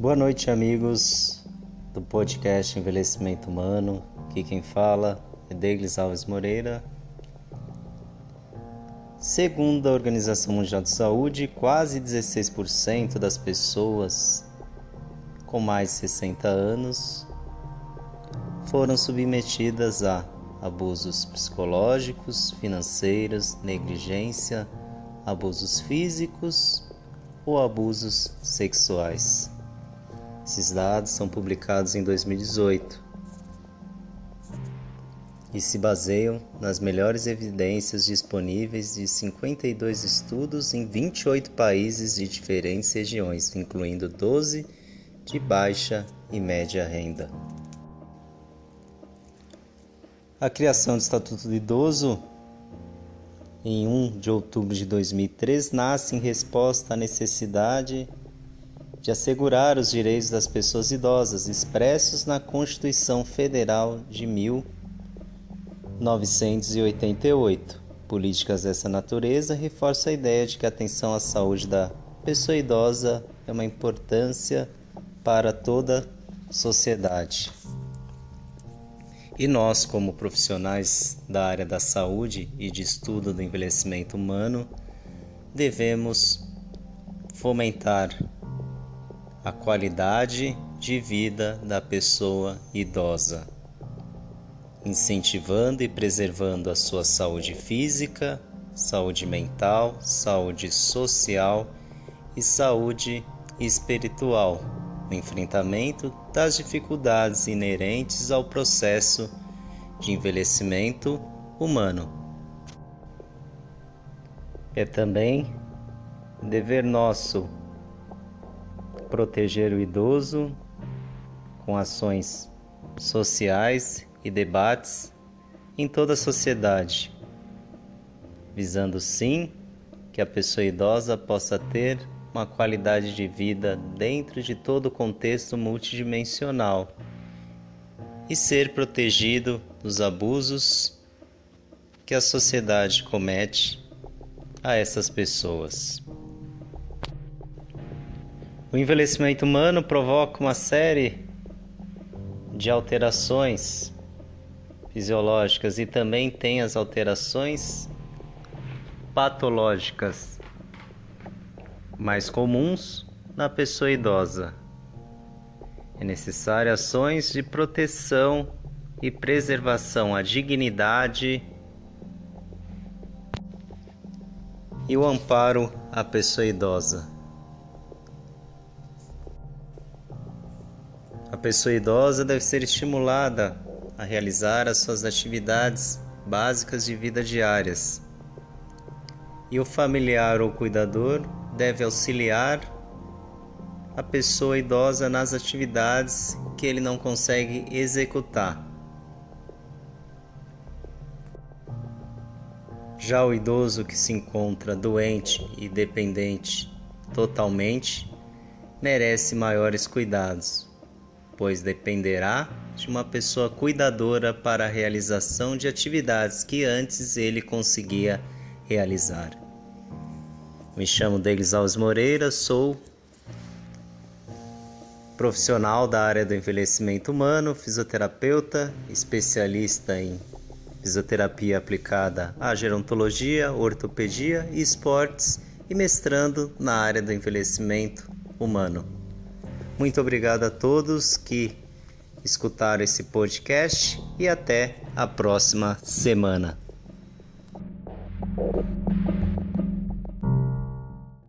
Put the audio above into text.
Boa noite, amigos do podcast Envelhecimento Humano. Aqui quem fala é Deiglis Alves Moreira. Segundo a Organização Mundial de Saúde, quase 16% das pessoas com mais de 60 anos foram submetidas a abusos psicológicos, financeiros, negligência, abusos físicos ou abusos sexuais. Esses dados são publicados em 2018 e se baseiam nas melhores evidências disponíveis de 52 estudos em 28 países de diferentes regiões, incluindo 12 de baixa e média renda. A criação do Estatuto do Idoso em 1 de outubro de 2003 nasce em resposta à necessidade de assegurar os direitos das pessoas idosas expressos na Constituição Federal de 1988. Políticas dessa natureza reforçam a ideia de que a atenção à saúde da pessoa idosa é uma importância para toda a sociedade. E nós, como profissionais da área da saúde e de estudo do envelhecimento humano, devemos fomentar a qualidade de vida da pessoa idosa, incentivando e preservando a sua saúde física, saúde mental, saúde social e saúde espiritual no enfrentamento das dificuldades inerentes ao processo de envelhecimento humano. É também dever nosso proteger o idoso com ações sociais e debates em toda a sociedade, visando sim que a pessoa idosa possa ter uma qualidade de vida dentro de todo o contexto multidimensional e ser protegido dos abusos que a sociedade comete a essas pessoas. O envelhecimento humano provoca uma série de alterações fisiológicas e também tem as alterações patológicas mais comuns na pessoa idosa. É necessário ações de proteção e preservação à dignidade e o amparo à pessoa idosa. Pessoa idosa deve ser estimulada a realizar as suas atividades básicas de vida diárias. E o familiar ou cuidador deve auxiliar a pessoa idosa nas atividades que ele não consegue executar. Já o idoso que se encontra doente e dependente totalmente merece maiores cuidados, pois dependerá de uma pessoa cuidadora para a realização de atividades que antes ele conseguia realizar. Me chamo Delis Alves Moreira, sou profissional da área do envelhecimento humano, fisioterapeuta, especialista em fisioterapia aplicada à gerontologia, ortopedia e esportes e mestrando na área do envelhecimento humano. Muito obrigado a todos que escutaram esse podcast e até a próxima semana.